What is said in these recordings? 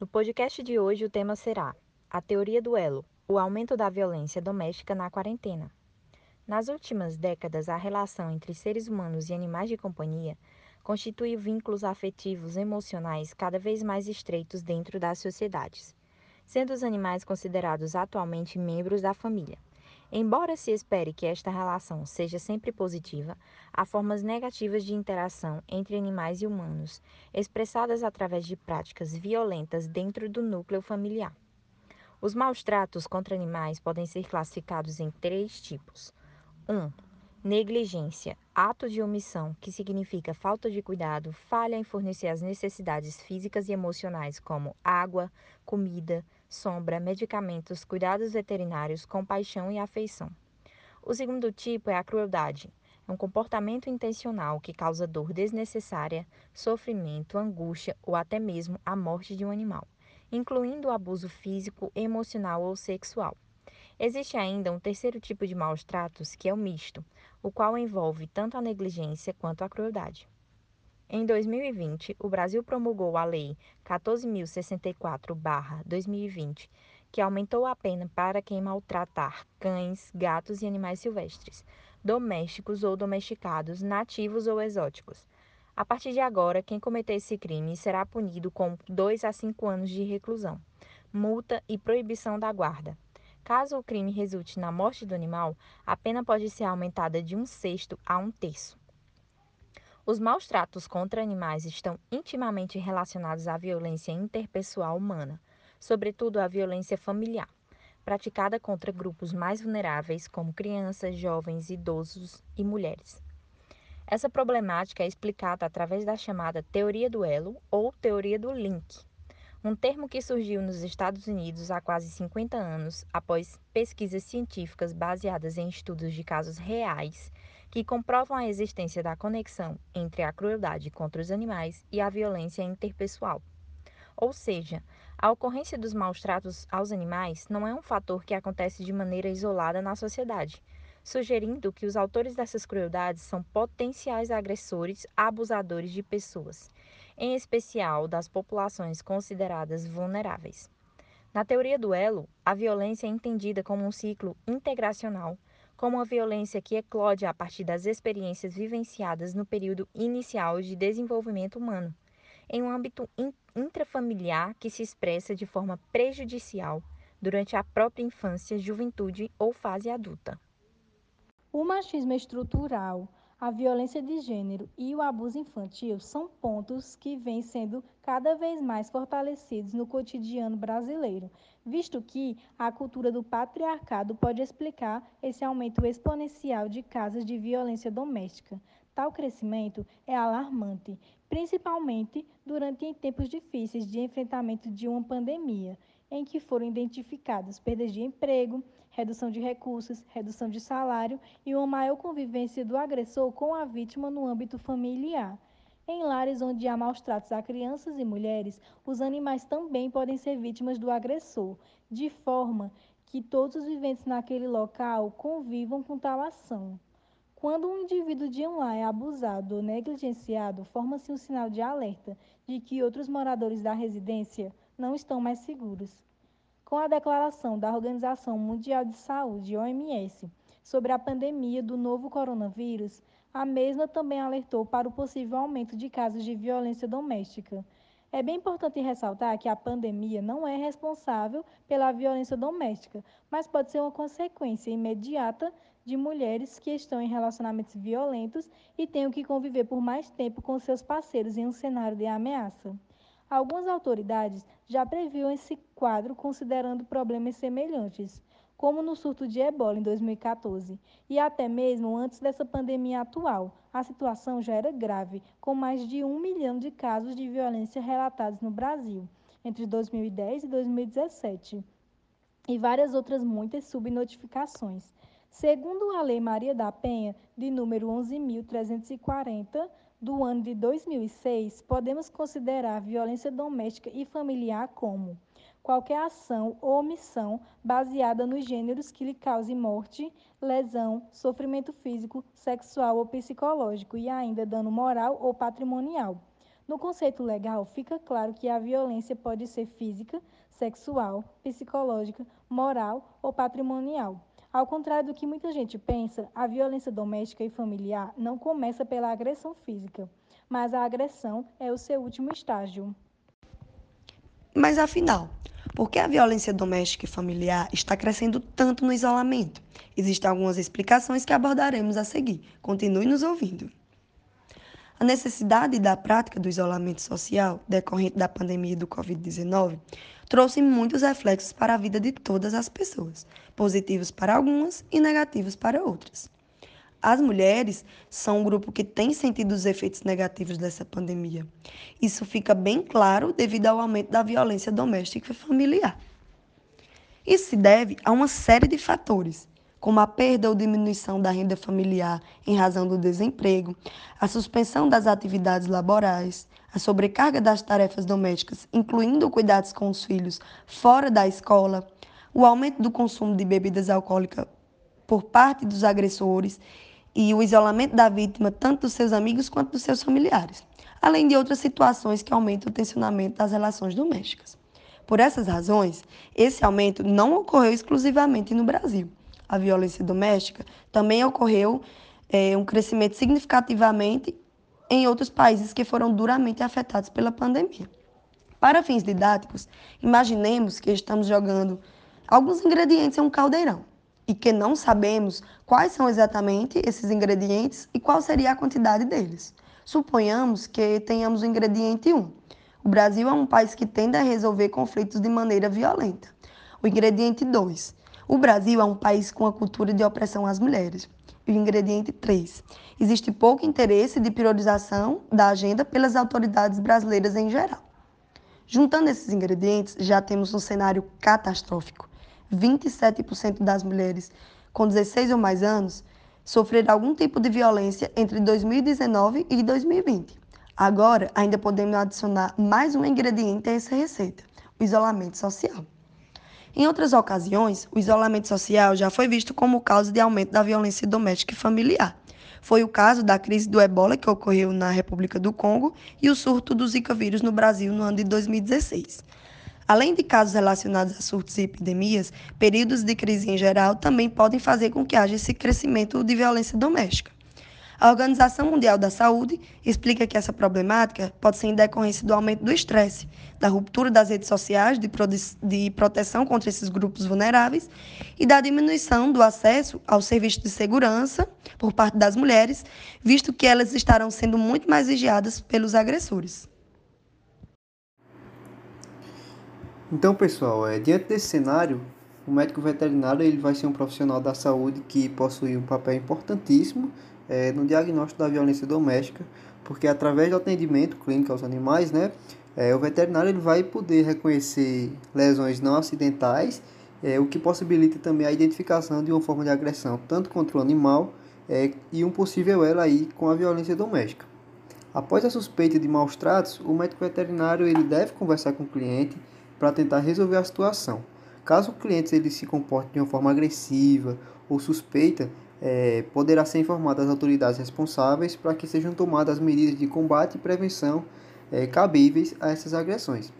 No podcast de hoje, o tema será a teoria do elo, o aumento da violência doméstica na quarentena. Nas últimas décadas, a relação entre seres humanos e animais de companhia constitui vínculos afetivos emocionais cada vez mais estreitos dentro das sociedades, sendo os animais considerados atualmente membros da família. Embora se espere que esta relação seja sempre positiva, há formas negativas de interação entre animais e humanos, expressadas através de práticas violentas dentro do núcleo familiar. Os maus tratos contra animais podem ser classificados em três tipos. 1. Um, negligência, ato de omissão, que significa falta de cuidado, falha em fornecer as necessidades físicas e emocionais como água, comida, sombra, medicamentos, cuidados veterinários, compaixão e afeição. O segundo tipo é a crueldade. É um comportamento intencional que causa dor desnecessária, sofrimento, angústia ou até mesmo a morte de um animal, incluindo o abuso físico, emocional ou sexual. Existe ainda um terceiro tipo de maus tratos, que é o misto, o qual envolve tanto a negligência quanto a crueldade. Em 2020, o Brasil promulgou a Lei 14.064-2020, que aumentou a pena para quem maltratar cães, gatos e animais silvestres, domésticos ou domesticados, nativos ou exóticos. A partir de agora, quem cometer esse crime será punido com 2 a 5 anos de reclusão, multa e proibição da guarda. Caso o crime resulte na morte do animal, a pena pode ser aumentada de um sexto a um terço. Os maus tratos contra animais estão intimamente relacionados à violência interpessoal humana, sobretudo à violência familiar, praticada contra grupos mais vulneráveis, como crianças, jovens, idosos e mulheres. Essa problemática é explicada através da chamada teoria do elo ou teoria do link, um termo que surgiu nos Estados Unidos há quase 50 anos após pesquisas científicas baseadas em estudos de casos reais que comprovam a existência da conexão entre a crueldade contra os animais e a violência interpessoal. Ou seja, a ocorrência dos maus tratos aos animais não é um fator que acontece de maneira isolada na sociedade, sugerindo que os autores dessas crueldades são potenciais agressores, abusadores de pessoas, em especial das populações consideradas vulneráveis. Na teoria do elo, a violência é entendida como um ciclo integracional como a violência que eclode a partir das experiências vivenciadas no período inicial de desenvolvimento humano, em um âmbito intrafamiliar que se expressa de forma prejudicial durante a própria infância, juventude ou fase adulta. O machismo estrutural, a violência de gênero e o abuso infantil são pontos que vêm sendo cada vez mais fortalecidos no cotidiano brasileiro, visto que a cultura do patriarcado pode explicar esse aumento exponencial de casos de violência doméstica. Tal crescimento é alarmante, principalmente durante em tempos difíceis de enfrentamento de uma pandemia, em que foram identificadas perdas de emprego, redução de recursos, redução de salário e uma maior convivência do agressor com a vítima no âmbito familiar. Em lares onde há maus tratos a crianças e mulheres, os animais também podem ser vítimas do agressor, de forma que todos os viventes naquele local convivam com tal ação. Quando um indivíduo de um lar é abusado ou negligenciado, forma-se um sinal de alerta de que outros moradores da residência não estão mais seguros. Com a declaração da Organização Mundial de Saúde, OMS, sobre a pandemia do novo coronavírus, a mesma também alertou para o possível aumento de casos de violência doméstica. É bem importante ressaltar que a pandemia não é responsável pela violência doméstica, mas pode ser uma consequência imediata de mulheres que estão em relacionamentos violentos e tenham que conviver por mais tempo com seus parceiros em um cenário de ameaça. Algumas autoridades já previam esse quadro considerando problemas semelhantes como no surto de ebola em 2014, e até mesmo antes dessa pandemia atual. A situação já era grave, com mais de um milhão de casos de violência relatados no Brasil entre 2010 e 2017, e várias outras muitas subnotificações. Segundo a Lei Maria da Penha, de número 11.340, do ano de 2006, podemos considerar violência doméstica e familiar como qualquer ação ou omissão baseada nos gêneros que lhe cause morte, lesão, sofrimento físico, sexual ou psicológico e ainda dano moral ou patrimonial. No conceito legal, fica claro que a violência pode ser física, sexual, psicológica, moral ou patrimonial. Ao contrário do que muita gente pensa, a violência doméstica e familiar não começa pela agressão física, mas a agressão é o seu último estágio. Mas afinal, por que a violência doméstica e familiar está crescendo tanto no isolamento? Existem algumas explicações que abordaremos a seguir. Continue nos ouvindo. A necessidade da prática do isolamento social decorrente da pandemia do Covid-19 trouxe muitos reflexos para a vida de todas as pessoas, positivos para algumas e negativos para outras. As mulheres são um grupo que tem sentido os efeitos negativos dessa pandemia. Isso fica bem claro devido ao aumento da violência doméstica e familiar. Isso se deve a uma série de fatores, como a perda ou diminuição da renda familiar em razão do desemprego, a suspensão das atividades laborais, a sobrecarga das tarefas domésticas, incluindo cuidados com os filhos fora da escola, o aumento do consumo de bebidas alcoólicas por parte dos agressores e o isolamento da vítima, tanto dos seus amigos quanto dos seus familiares, além de outras situações que aumentam o tensionamento das relações domésticas. Por essas razões, esse aumento não ocorreu exclusivamente no Brasil a violência doméstica, também ocorreu é, um crescimento significativamente em outros países que foram duramente afetados pela pandemia. Para fins didáticos, imaginemos que estamos jogando alguns ingredientes em um caldeirão e que não sabemos quais são exatamente esses ingredientes e qual seria a quantidade deles. Suponhamos que tenhamos o ingrediente 1. O Brasil é um país que tende a resolver conflitos de maneira violenta. O ingrediente 2. O Brasil é um país com a cultura de opressão às mulheres. E o ingrediente 3. Existe pouco interesse de priorização da agenda pelas autoridades brasileiras em geral. Juntando esses ingredientes, já temos um cenário catastrófico. 27% das mulheres com 16 ou mais anos sofreram algum tipo de violência entre 2019 e 2020. Agora, ainda podemos adicionar mais um ingrediente a essa receita: o isolamento social. Em outras ocasiões, o isolamento social já foi visto como causa de aumento da violência doméstica e familiar. Foi o caso da crise do ebola que ocorreu na República do Congo e o surto do Zika vírus no Brasil no ano de 2016. Além de casos relacionados a surtos e epidemias, períodos de crise em geral também podem fazer com que haja esse crescimento de violência doméstica. A Organização Mundial da Saúde explica que essa problemática pode ser em decorrência do aumento do estresse, da ruptura das redes sociais de, de proteção contra esses grupos vulneráveis e da diminuição do acesso ao serviço de segurança por parte das mulheres, visto que elas estarão sendo muito mais vigiadas pelos agressores. Então, pessoal, é, diante desse cenário, o médico veterinário ele vai ser um profissional da saúde que possui um papel importantíssimo é, no diagnóstico da violência doméstica, porque através do atendimento clínico aos animais, né, é, o veterinário ele vai poder reconhecer lesões não acidentais, é, o que possibilita também a identificação de uma forma de agressão, tanto contra o animal é, e um possível elo aí com a violência doméstica. Após a suspeita de maus tratos, o médico veterinário ele deve conversar com o cliente para tentar resolver a situação. Caso o cliente ele se comporte de uma forma agressiva ou suspeita, é, poderá ser informado às autoridades responsáveis para que sejam tomadas medidas de combate e prevenção é, cabíveis a essas agressões.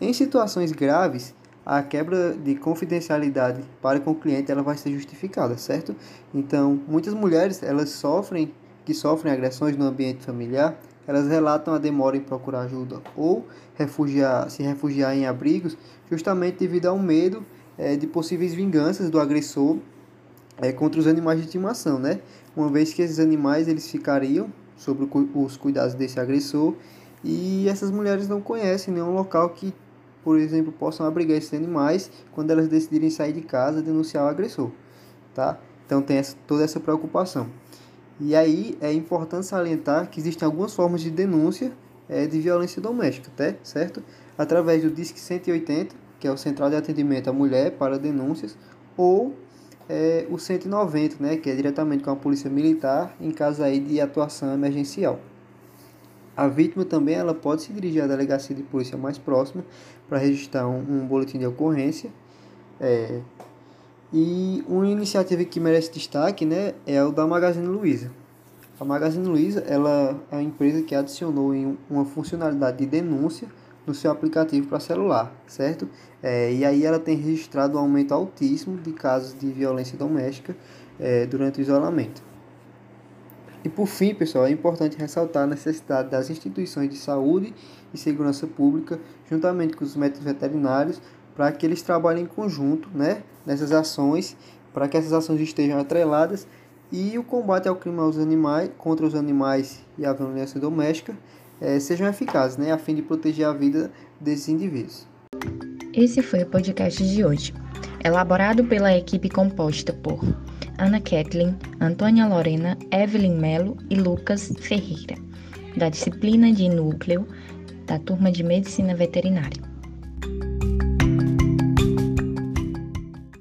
Em situações graves, a quebra de confidencialidade para com o cliente ela vai ser justificada, certo? Então, muitas mulheres elas sofrem que sofrem agressões no ambiente familiar, elas relatam a demora em procurar ajuda ou refugiar, se refugiar em abrigos, justamente devido ao medo é, de possíveis vinganças do agressor é, contra os animais de estimação, né? Uma vez que esses animais eles ficariam sob os cuidados desse agressor e essas mulheres não conhecem nenhum local que, por exemplo, possam abrigar esses animais quando elas decidirem sair de casa e denunciar o agressor, tá? Então tem essa, toda essa preocupação. E aí é importante salientar que existem algumas formas de denúncia é, de violência doméstica, tá? certo? Através do DISC 180, que é o Central de Atendimento à Mulher para Denúncias, ou é, o 190, né, que é diretamente com a polícia militar em caso aí de atuação emergencial. A vítima também ela pode se dirigir à delegacia de polícia mais próxima para registrar um, um, boletim de ocorrência. É, e uma iniciativa que merece destaque né, é o da Magazine Luiza. A Magazine Luiza ela é a empresa que adicionou em uma funcionalidade de denúncia no seu aplicativo para celular, certo? É, e aí ela tem registrado um aumento altíssimo de casos de violência doméstica é, durante o isolamento. E por fim, pessoal, é importante ressaltar a necessidade das instituições de saúde e segurança pública, juntamente com os médicos veterinários, para que eles trabalhem em conjunto né, nessas ações, para que essas ações estejam atreladas e o combate ao crime aos animais, contra os animais e a violência doméstica é, sejam eficazes, né, a fim de proteger a vida desses indivíduos. Esse foi o podcast de hoje, elaborado pela equipe composta por Ana Kathleen, Antônia Lorena, Evelyn Melo e Lucas Ferreira, da disciplina de Núcleo da turma de Medicina Veterinária.